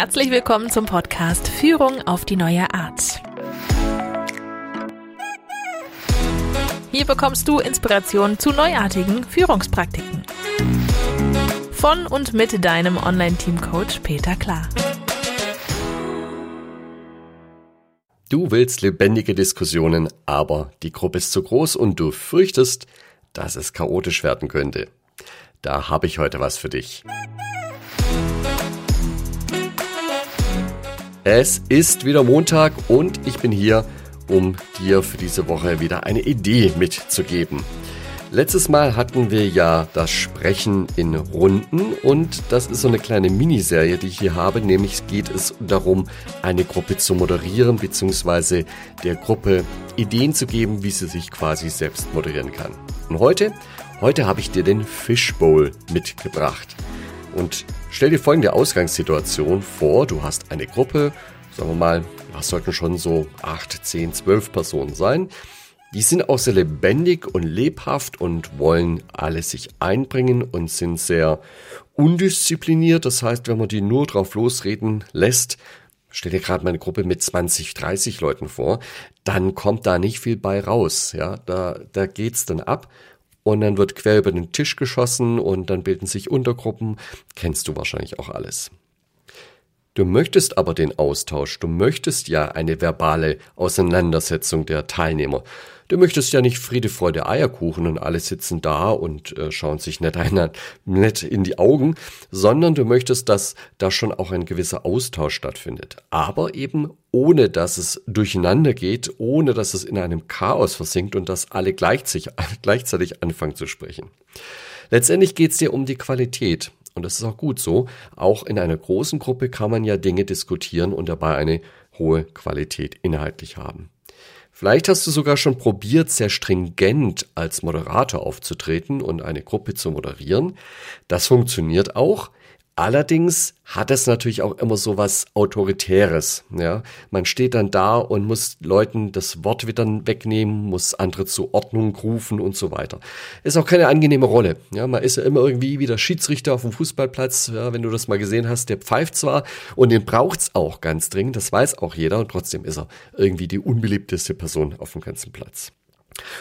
Herzlich willkommen zum Podcast Führung auf die neue Art. Hier bekommst du Inspiration zu neuartigen Führungspraktiken. Von und mit deinem Online-Team-Coach Peter Klar. Du willst lebendige Diskussionen, aber die Gruppe ist zu groß und du fürchtest, dass es chaotisch werden könnte. Da habe ich heute was für dich. Es ist wieder Montag und ich bin hier, um dir für diese Woche wieder eine Idee mitzugeben. Letztes Mal hatten wir ja das Sprechen in Runden und das ist so eine kleine Miniserie, die ich hier habe, nämlich geht es darum, eine Gruppe zu moderieren bzw. der Gruppe Ideen zu geben, wie sie sich quasi selbst moderieren kann. Und heute, heute habe ich dir den Fishbowl mitgebracht. Und stell dir folgende Ausgangssituation vor. Du hast eine Gruppe, sagen wir mal, das sollten schon so 8, 10, 12 Personen sein. Die sind auch sehr lebendig und lebhaft und wollen alles sich einbringen und sind sehr undiszipliniert. Das heißt, wenn man die nur drauf losreden lässt, stell dir gerade mal eine Gruppe mit 20, 30 Leuten vor, dann kommt da nicht viel bei raus. Ja, da, da geht's dann ab und dann wird quer über den Tisch geschossen und dann bilden sich Untergruppen. Kennst du wahrscheinlich auch alles. Du möchtest aber den Austausch, du möchtest ja eine verbale Auseinandersetzung der Teilnehmer. Du möchtest ja nicht Friede, Freude, Eierkuchen und alle sitzen da und äh, schauen sich nett, einer, nett in die Augen, sondern du möchtest, dass da schon auch ein gewisser Austausch stattfindet. Aber eben ohne, dass es durcheinander geht, ohne, dass es in einem Chaos versinkt und dass alle gleichzeitig, gleichzeitig anfangen zu sprechen. Letztendlich geht es dir um die Qualität. Und das ist auch gut so. Auch in einer großen Gruppe kann man ja Dinge diskutieren und dabei eine hohe Qualität inhaltlich haben. Vielleicht hast du sogar schon probiert, sehr stringent als Moderator aufzutreten und eine Gruppe zu moderieren. Das funktioniert auch. Allerdings hat es natürlich auch immer so was Autoritäres. Ja, man steht dann da und muss Leuten das Wort wieder wegnehmen, muss andere zur Ordnung rufen und so weiter. Ist auch keine angenehme Rolle. Ja, man ist ja immer irgendwie wie der Schiedsrichter auf dem Fußballplatz. Ja, wenn du das mal gesehen hast, der pfeift zwar und den braucht's auch ganz dringend. Das weiß auch jeder und trotzdem ist er irgendwie die unbeliebteste Person auf dem ganzen Platz.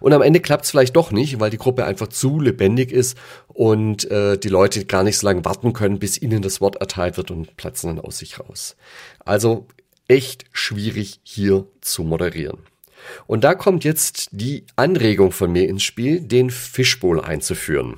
Und am Ende klappt es vielleicht doch nicht, weil die Gruppe einfach zu lebendig ist und äh, die Leute gar nicht so lange warten können, bis ihnen das Wort erteilt wird und platzen dann aus sich raus. Also echt schwierig hier zu moderieren. Und da kommt jetzt die Anregung von mir ins Spiel, den Fishbowl einzuführen.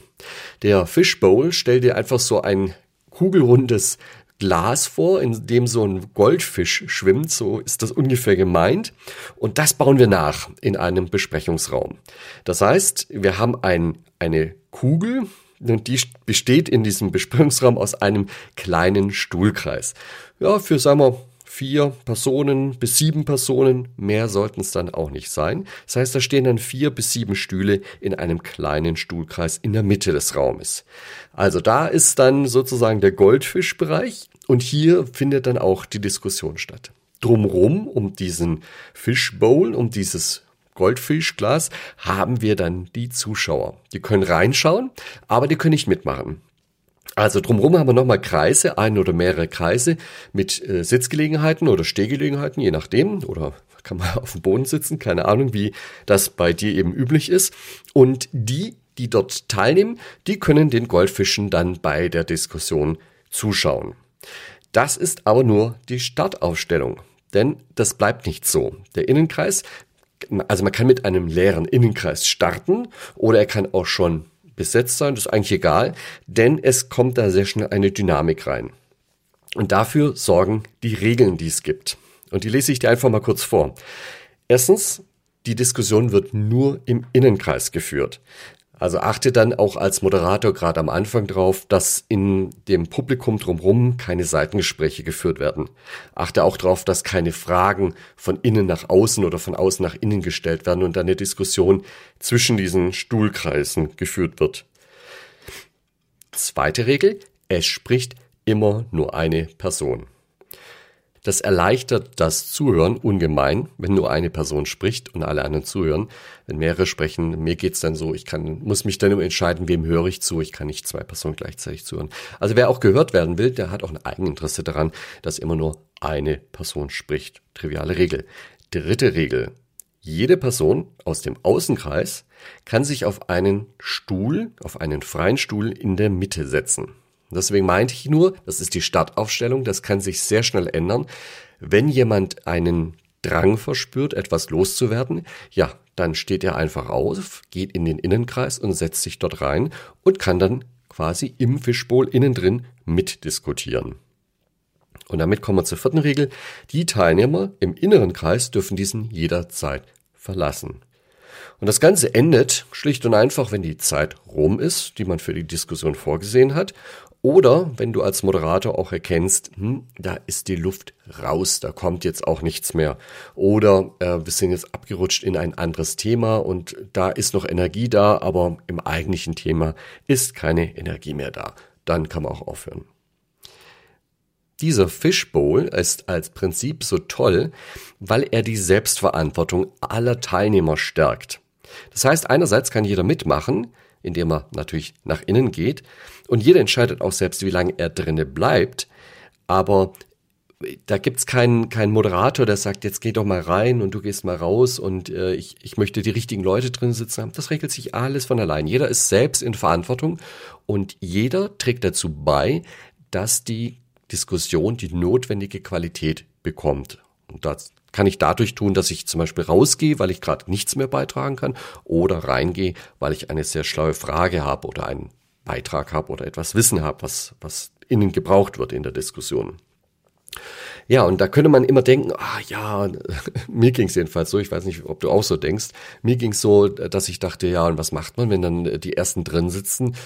Der Fishbowl stellt dir einfach so ein kugelrundes Glas vor, in dem so ein Goldfisch schwimmt, so ist das ungefähr gemeint. Und das bauen wir nach in einem Besprechungsraum. Das heißt, wir haben ein, eine Kugel, und die besteht in diesem Besprechungsraum aus einem kleinen Stuhlkreis. Ja, für, sagen wir, vier Personen bis sieben Personen, mehr sollten es dann auch nicht sein. Das heißt, da stehen dann vier bis sieben Stühle in einem kleinen Stuhlkreis in der Mitte des Raumes. Also da ist dann sozusagen der Goldfischbereich und hier findet dann auch die Diskussion statt. Drumrum um diesen Fishbowl, um dieses Goldfischglas, haben wir dann die Zuschauer. Die können reinschauen, aber die können nicht mitmachen. Also drumherum haben wir nochmal Kreise, ein oder mehrere Kreise mit äh, Sitzgelegenheiten oder Stehgelegenheiten, je nachdem. Oder kann man auf dem Boden sitzen, keine Ahnung, wie das bei dir eben üblich ist. Und die, die dort teilnehmen, die können den Goldfischen dann bei der Diskussion zuschauen. Das ist aber nur die Startaufstellung, denn das bleibt nicht so. Der Innenkreis, also man kann mit einem leeren Innenkreis starten oder er kann auch schon besetzt sein, das ist eigentlich egal, denn es kommt da sehr schnell eine Dynamik rein. Und dafür sorgen die Regeln, die es gibt. Und die lese ich dir einfach mal kurz vor. Erstens, die Diskussion wird nur im Innenkreis geführt. Also achte dann auch als Moderator gerade am Anfang drauf, dass in dem Publikum drumherum keine Seitengespräche geführt werden. Achte auch darauf, dass keine Fragen von innen nach außen oder von außen nach innen gestellt werden und eine Diskussion zwischen diesen Stuhlkreisen geführt wird. Zweite Regel, es spricht immer nur eine Person. Das erleichtert das Zuhören ungemein, wenn nur eine Person spricht und alle anderen zuhören. Wenn mehrere sprechen, mir geht's dann so, ich kann, muss mich dann entscheiden, wem höre ich zu. Ich kann nicht zwei Personen gleichzeitig zuhören. Also wer auch gehört werden will, der hat auch ein Eigeninteresse daran, dass immer nur eine Person spricht. Triviale Regel. Dritte Regel. Jede Person aus dem Außenkreis kann sich auf einen Stuhl, auf einen freien Stuhl in der Mitte setzen. Deswegen meinte ich nur, das ist die Startaufstellung, das kann sich sehr schnell ändern. Wenn jemand einen Drang verspürt, etwas loszuwerden, ja, dann steht er einfach auf, geht in den Innenkreis und setzt sich dort rein und kann dann quasi im Fischbowl innen drin mitdiskutieren. Und damit kommen wir zur vierten Regel. Die Teilnehmer im inneren Kreis dürfen diesen jederzeit verlassen. Und das Ganze endet schlicht und einfach, wenn die Zeit rum ist, die man für die Diskussion vorgesehen hat, oder wenn du als Moderator auch erkennst, hm, da ist die Luft raus, da kommt jetzt auch nichts mehr. Oder äh, wir sind jetzt abgerutscht in ein anderes Thema und da ist noch Energie da, aber im eigentlichen Thema ist keine Energie mehr da. Dann kann man auch aufhören. Dieser Fishbowl ist als Prinzip so toll, weil er die Selbstverantwortung aller Teilnehmer stärkt. Das heißt, einerseits kann jeder mitmachen, indem er natürlich nach innen geht. Und jeder entscheidet auch selbst, wie lange er drinne bleibt. Aber da gibt's keinen keinen Moderator, der sagt, jetzt geh doch mal rein und du gehst mal raus und äh, ich, ich möchte die richtigen Leute drin sitzen haben. Das regelt sich alles von allein. Jeder ist selbst in Verantwortung und jeder trägt dazu bei, dass die Diskussion die notwendige Qualität bekommt. Und das kann ich dadurch tun, dass ich zum Beispiel rausgehe, weil ich gerade nichts mehr beitragen kann, oder reingehe, weil ich eine sehr schlaue Frage habe oder einen Beitrag habe oder etwas Wissen habe, was, was innen gebraucht wird in der Diskussion. Ja, und da könnte man immer denken, ah ja, mir ging es jedenfalls so, ich weiß nicht, ob du auch so denkst, mir ging es so, dass ich dachte, ja, und was macht man, wenn dann die ersten drin sitzen?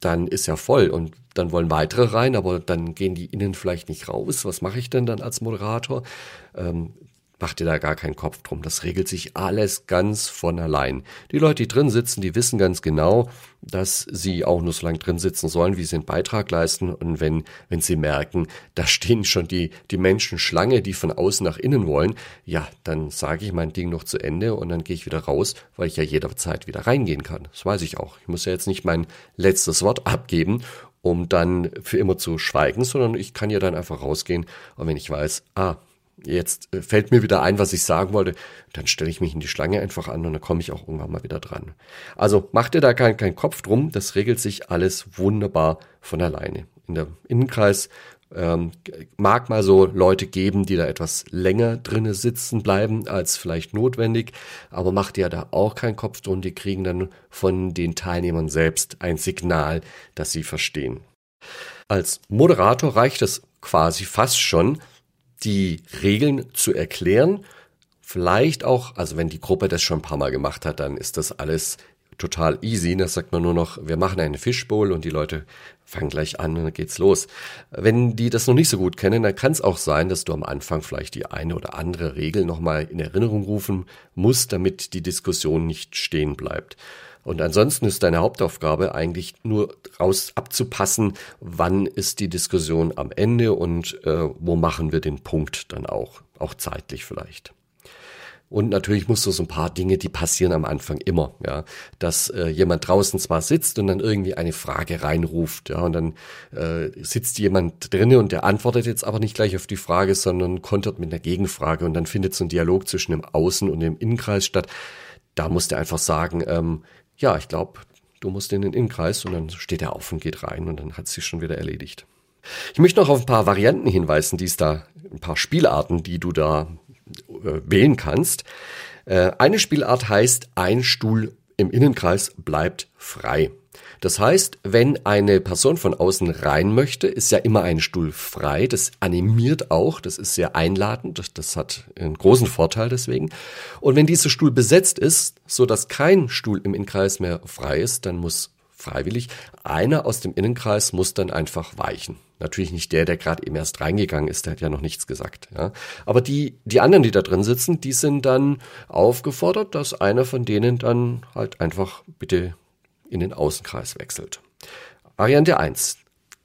Dann ist ja voll und dann wollen weitere rein, aber dann gehen die innen vielleicht nicht raus. Was mache ich denn dann als Moderator? Ähm, Mach dir da gar keinen Kopf drum. Das regelt sich alles ganz von allein. Die Leute, die drin sitzen, die wissen ganz genau, dass sie auch nur so lange drin sitzen sollen, wie sie einen Beitrag leisten. Und wenn, wenn sie merken, da stehen schon die, die Menschen Schlange, die von außen nach innen wollen, ja, dann sage ich mein Ding noch zu Ende und dann gehe ich wieder raus, weil ich ja jederzeit wieder reingehen kann. Das weiß ich auch. Ich muss ja jetzt nicht mein letztes Wort abgeben um dann für immer zu schweigen, sondern ich kann ja dann einfach rausgehen und wenn ich weiß, ah, jetzt äh, fällt mir wieder ein, was ich sagen wollte, dann stelle ich mich in die Schlange einfach an und dann komme ich auch irgendwann mal wieder dran. Also mach dir da keinen kein Kopf drum, das regelt sich alles wunderbar von alleine. In der Innenkreis ähm, mag mal so Leute geben, die da etwas länger drinne sitzen bleiben als vielleicht notwendig, aber mach dir da auch keinen Kopf drum, die kriegen dann von den Teilnehmern selbst ein Signal, dass sie verstehen. Als Moderator reicht es quasi fast schon, die Regeln zu erklären. Vielleicht auch, also wenn die Gruppe das schon ein paar Mal gemacht hat, dann ist das alles total easy. Da sagt man nur noch, wir machen eine Fishbowl und die Leute fangen gleich an und dann geht's los. Wenn die das noch nicht so gut kennen, dann kann es auch sein, dass du am Anfang vielleicht die eine oder andere Regel nochmal in Erinnerung rufen musst, damit die Diskussion nicht stehen bleibt. Und ansonsten ist deine Hauptaufgabe eigentlich nur raus abzupassen, wann ist die Diskussion am Ende und äh, wo machen wir den Punkt dann auch, auch zeitlich vielleicht. Und natürlich musst du so ein paar Dinge, die passieren am Anfang immer, ja, dass äh, jemand draußen zwar sitzt und dann irgendwie eine Frage reinruft, ja, und dann äh, sitzt jemand drinnen und der antwortet jetzt aber nicht gleich auf die Frage, sondern kontert mit einer Gegenfrage und dann findet so ein Dialog zwischen dem Außen und dem Innenkreis statt. Da musst du einfach sagen, ähm, ja, ich glaube, du musst in den Innenkreis und dann steht er auf und geht rein und dann hat sich schon wieder erledigt. Ich möchte noch auf ein paar Varianten hinweisen, die es da, ein paar Spielarten, die du da äh, wählen kannst. Äh, eine Spielart heißt, ein Stuhl im Innenkreis bleibt frei. Das heißt, wenn eine Person von außen rein möchte, ist ja immer ein Stuhl frei. Das animiert auch, das ist sehr einladend, das, hat einen großen Vorteil deswegen. Und wenn dieser Stuhl besetzt ist, so dass kein Stuhl im Innenkreis mehr frei ist, dann muss freiwillig einer aus dem Innenkreis muss dann einfach weichen. Natürlich nicht der, der gerade eben erst reingegangen ist, der hat ja noch nichts gesagt. Ja. Aber die, die anderen, die da drin sitzen, die sind dann aufgefordert, dass einer von denen dann halt einfach bitte in den Außenkreis wechselt. Variante 1.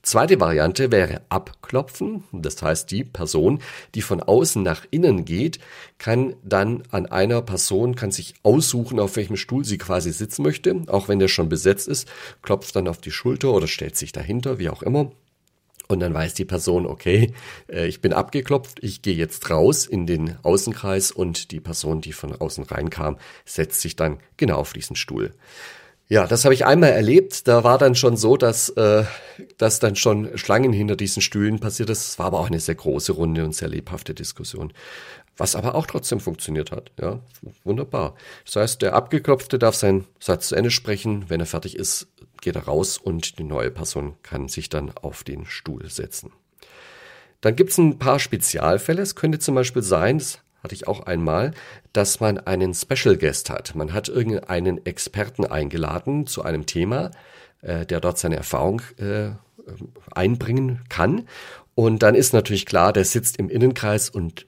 Zweite Variante wäre abklopfen. Das heißt, die Person, die von außen nach innen geht, kann dann an einer Person, kann sich aussuchen, auf welchem Stuhl sie quasi sitzen möchte, auch wenn der schon besetzt ist, klopft dann auf die Schulter oder stellt sich dahinter, wie auch immer. Und dann weiß die Person, okay, äh, ich bin abgeklopft, ich gehe jetzt raus in den Außenkreis und die Person, die von außen reinkam, setzt sich dann genau auf diesen Stuhl. Ja, das habe ich einmal erlebt. Da war dann schon so, dass, äh, dass dann schon Schlangen hinter diesen Stühlen passiert ist. Es war aber auch eine sehr große Runde und sehr lebhafte Diskussion. Was aber auch trotzdem funktioniert hat. Ja, wunderbar. Das heißt, der Abgeklopfte darf seinen Satz zu Ende sprechen. Wenn er fertig ist, geht er raus und die neue Person kann sich dann auf den Stuhl setzen. Dann gibt es ein paar Spezialfälle. Es könnte zum Beispiel sein, das hatte ich auch einmal, dass man einen Special Guest hat. Man hat irgendeinen Experten eingeladen zu einem Thema, äh, der dort seine Erfahrung äh, einbringen kann. Und dann ist natürlich klar, der sitzt im Innenkreis und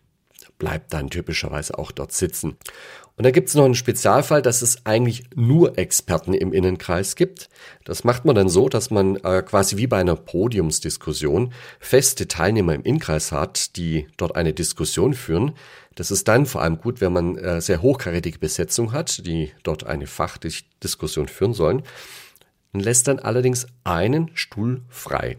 bleibt dann typischerweise auch dort sitzen. Und da gibt es noch einen Spezialfall, dass es eigentlich nur Experten im Innenkreis gibt. Das macht man dann so, dass man äh, quasi wie bei einer Podiumsdiskussion feste Teilnehmer im Innenkreis hat, die dort eine Diskussion führen. Das ist dann vor allem gut, wenn man äh, sehr hochkarätige Besetzung hat, die dort eine Fachdiskussion führen sollen. Man lässt dann allerdings einen Stuhl frei.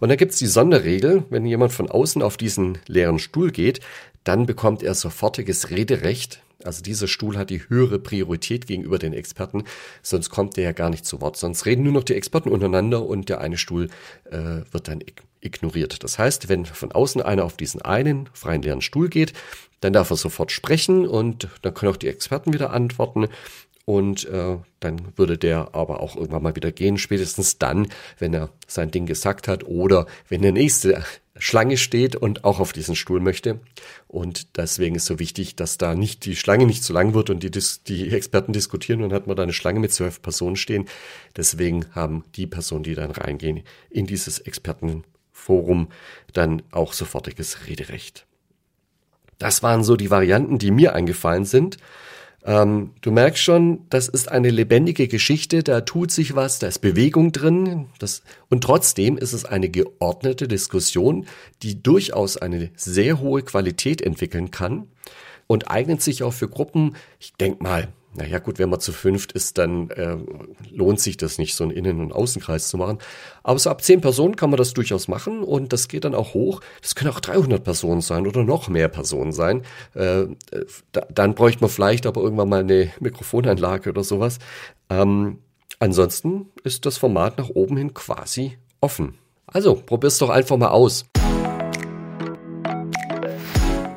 Und da gibt es die Sonderregel, wenn jemand von außen auf diesen leeren Stuhl geht, dann bekommt er sofortiges Rederecht also dieser Stuhl hat die höhere Priorität gegenüber den Experten, sonst kommt der ja gar nicht zu Wort. Sonst reden nur noch die Experten untereinander und der eine Stuhl äh, wird dann ignoriert. Das heißt, wenn von außen einer auf diesen einen freien leeren Stuhl geht, dann darf er sofort sprechen und dann können auch die Experten wieder antworten. Und äh, dann würde der aber auch irgendwann mal wieder gehen, spätestens dann, wenn er sein Ding gesagt hat oder wenn der nächste Schlange steht und auch auf diesen Stuhl möchte. Und deswegen ist so wichtig, dass da nicht die Schlange nicht zu lang wird und die, die Experten diskutieren und hat man da eine Schlange mit zwölf Personen stehen. Deswegen haben die Personen, die dann reingehen in dieses Expertenforum, dann auch sofortiges Rederecht. Das waren so die Varianten, die mir eingefallen sind. Ähm, du merkst schon, das ist eine lebendige Geschichte, da tut sich was, da ist Bewegung drin. Das, und trotzdem ist es eine geordnete Diskussion, die durchaus eine sehr hohe Qualität entwickeln kann und eignet sich auch für Gruppen, ich denk mal, naja gut, wenn man zu fünft ist, dann äh, lohnt sich das nicht, so einen Innen- und Außenkreis zu machen. Aber so ab zehn Personen kann man das durchaus machen und das geht dann auch hoch. Das können auch 300 Personen sein oder noch mehr Personen sein. Äh, da, dann bräuchte man vielleicht aber irgendwann mal eine Mikrofonanlage oder sowas. Ähm, ansonsten ist das Format nach oben hin quasi offen. Also probier's doch einfach mal aus.